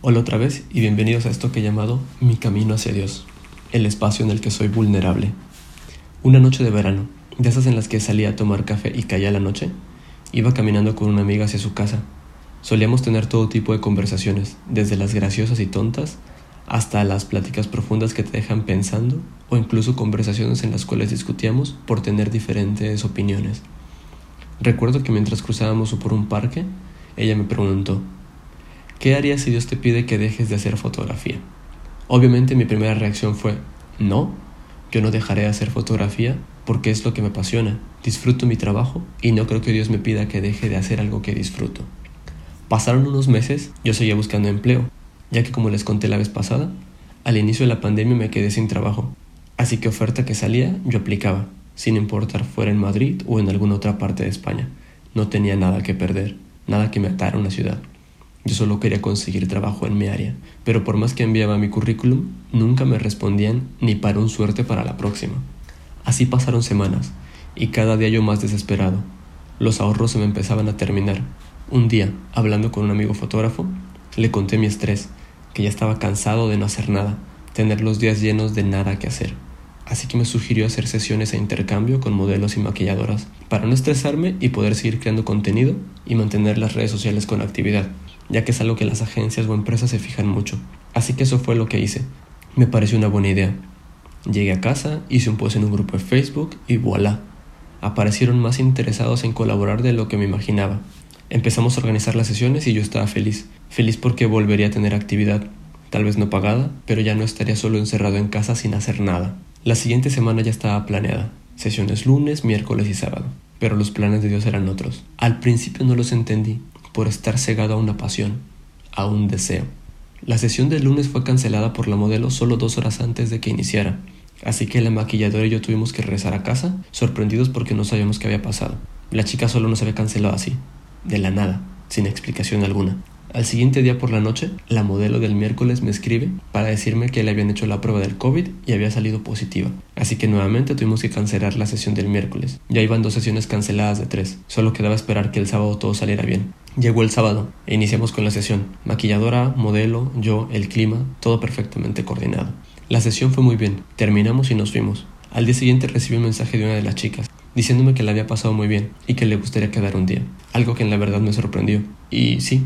Hola otra vez y bienvenidos a esto que he llamado Mi Camino hacia Dios, el espacio en el que soy vulnerable. Una noche de verano, de esas en las que salía a tomar café y caía la noche, iba caminando con una amiga hacia su casa. Solíamos tener todo tipo de conversaciones, desde las graciosas y tontas hasta las pláticas profundas que te dejan pensando o incluso conversaciones en las cuales discutíamos por tener diferentes opiniones. Recuerdo que mientras cruzábamos por un parque, ella me preguntó, ¿qué harías si Dios te pide que dejes de hacer fotografía? Obviamente mi primera reacción fue, no, yo no dejaré de hacer fotografía porque es lo que me apasiona, disfruto mi trabajo y no creo que Dios me pida que deje de hacer algo que disfruto. Pasaron unos meses, yo seguía buscando empleo, ya que como les conté la vez pasada, al inicio de la pandemia me quedé sin trabajo, así que oferta que salía yo aplicaba, sin importar fuera en Madrid o en alguna otra parte de España. No tenía nada que perder, nada que me atara a una ciudad. Yo solo quería conseguir trabajo en mi área, pero por más que enviaba mi currículum, nunca me respondían ni para un suerte para la próxima. Así pasaron semanas, y cada día yo más desesperado. Los ahorros se me empezaban a terminar. Un día, hablando con un amigo fotógrafo, le conté mi estrés que ya estaba cansado de no hacer nada, tener los días llenos de nada que hacer. Así que me sugirió hacer sesiones a intercambio con modelos y maquilladoras para no estresarme y poder seguir creando contenido y mantener las redes sociales con actividad, ya que es algo que las agencias o empresas se fijan mucho. Así que eso fue lo que hice. Me pareció una buena idea. Llegué a casa, hice un post en un grupo de Facebook y voilà. Aparecieron más interesados en colaborar de lo que me imaginaba. Empezamos a organizar las sesiones y yo estaba feliz. Feliz porque volvería a tener actividad, tal vez no pagada, pero ya no estaría solo encerrado en casa sin hacer nada. La siguiente semana ya estaba planeada. Sesiones lunes, miércoles y sábado. Pero los planes de Dios eran otros. Al principio no los entendí, por estar cegado a una pasión, a un deseo. La sesión del lunes fue cancelada por la modelo solo dos horas antes de que iniciara, así que la maquilladora y yo tuvimos que regresar a casa, sorprendidos porque no sabíamos qué había pasado. La chica solo nos había cancelado así, de la nada, sin explicación alguna. Al siguiente día por la noche, la modelo del miércoles me escribe para decirme que le habían hecho la prueba del COVID y había salido positiva. Así que nuevamente tuvimos que cancelar la sesión del miércoles. Ya iban dos sesiones canceladas de tres. Solo quedaba esperar que el sábado todo saliera bien. Llegó el sábado e iniciamos con la sesión. Maquilladora, modelo, yo, el clima, todo perfectamente coordinado. La sesión fue muy bien. Terminamos y nos fuimos. Al día siguiente recibí un mensaje de una de las chicas diciéndome que la había pasado muy bien y que le gustaría quedar un día, algo que en la verdad me sorprendió. Y sí,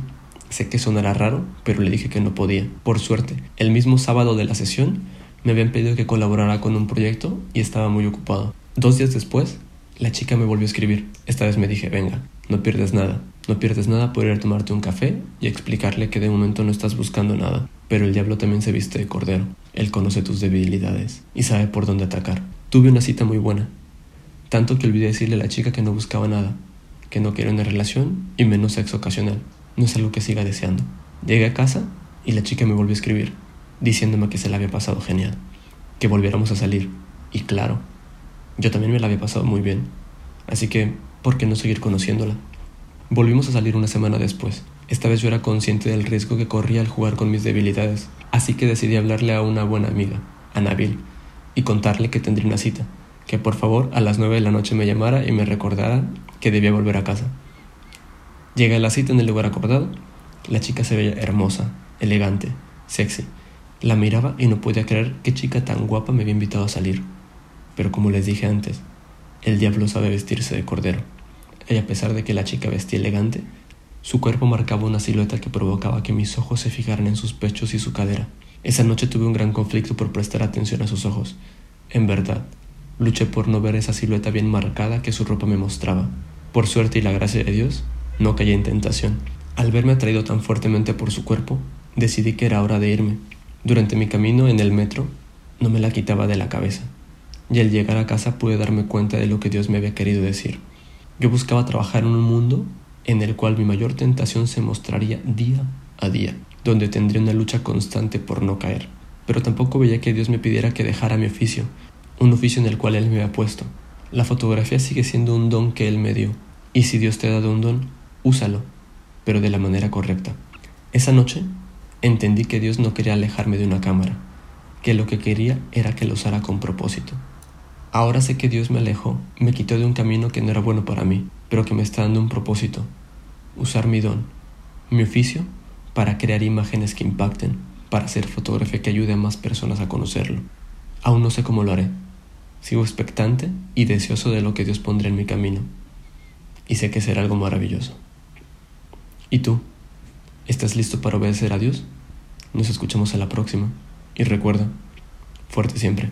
sé que sonará raro, pero le dije que no podía. Por suerte, el mismo sábado de la sesión me habían pedido que colaborara con un proyecto y estaba muy ocupado. Dos días después, la chica me volvió a escribir. Esta vez me dije, venga, no pierdes nada. No pierdes nada por ir a tomarte un café y explicarle que de momento no estás buscando nada. Pero el diablo también se viste de cordero. Él conoce tus debilidades y sabe por dónde atacar. Tuve una cita muy buena, tanto que olvidé decirle a la chica que no buscaba nada, que no quería una relación y menos sexo ocasional. No es algo que siga deseando. Llegué a casa y la chica me volvió a escribir, diciéndome que se la había pasado genial, que volviéramos a salir. Y claro, yo también me la había pasado muy bien. Así que, ¿por qué no seguir conociéndola? Volvimos a salir una semana después. Esta vez yo era consciente del riesgo que corría al jugar con mis debilidades, así que decidí hablarle a una buena amiga, a Nabil, y contarle que tendría una cita que por favor a las nueve de la noche me llamara y me recordara que debía volver a casa. Llegué a la cita en el lugar acordado. La chica se veía hermosa, elegante, sexy. La miraba y no podía creer qué chica tan guapa me había invitado a salir. Pero como les dije antes, el diablo sabe vestirse de cordero. Y a pesar de que la chica vestía elegante, su cuerpo marcaba una silueta que provocaba que mis ojos se fijaran en sus pechos y su cadera. Esa noche tuve un gran conflicto por prestar atención a sus ojos. En verdad, Luché por no ver esa silueta bien marcada que su ropa me mostraba. Por suerte y la gracia de Dios, no caí en tentación. Al verme atraído tan fuertemente por su cuerpo, decidí que era hora de irme. Durante mi camino en el metro, no me la quitaba de la cabeza. Y al llegar a casa pude darme cuenta de lo que Dios me había querido decir. Yo buscaba trabajar en un mundo en el cual mi mayor tentación se mostraría día a día, donde tendría una lucha constante por no caer. Pero tampoco veía que Dios me pidiera que dejara mi oficio, un oficio en el cual Él me ha puesto. La fotografía sigue siendo un don que Él me dio, y si Dios te ha dado un don, úsalo, pero de la manera correcta. Esa noche entendí que Dios no quería alejarme de una cámara, que lo que quería era que lo usara con propósito. Ahora sé que Dios me alejó, me quitó de un camino que no era bueno para mí, pero que me está dando un propósito, usar mi don, mi oficio, para crear imágenes que impacten, para hacer fotografía que ayude a más personas a conocerlo. Aún no sé cómo lo haré. Sigo expectante y deseoso de lo que Dios pondrá en mi camino. Y sé que será algo maravilloso. ¿Y tú? ¿Estás listo para obedecer a Dios? Nos escuchamos en la próxima. Y recuerda, fuerte siempre.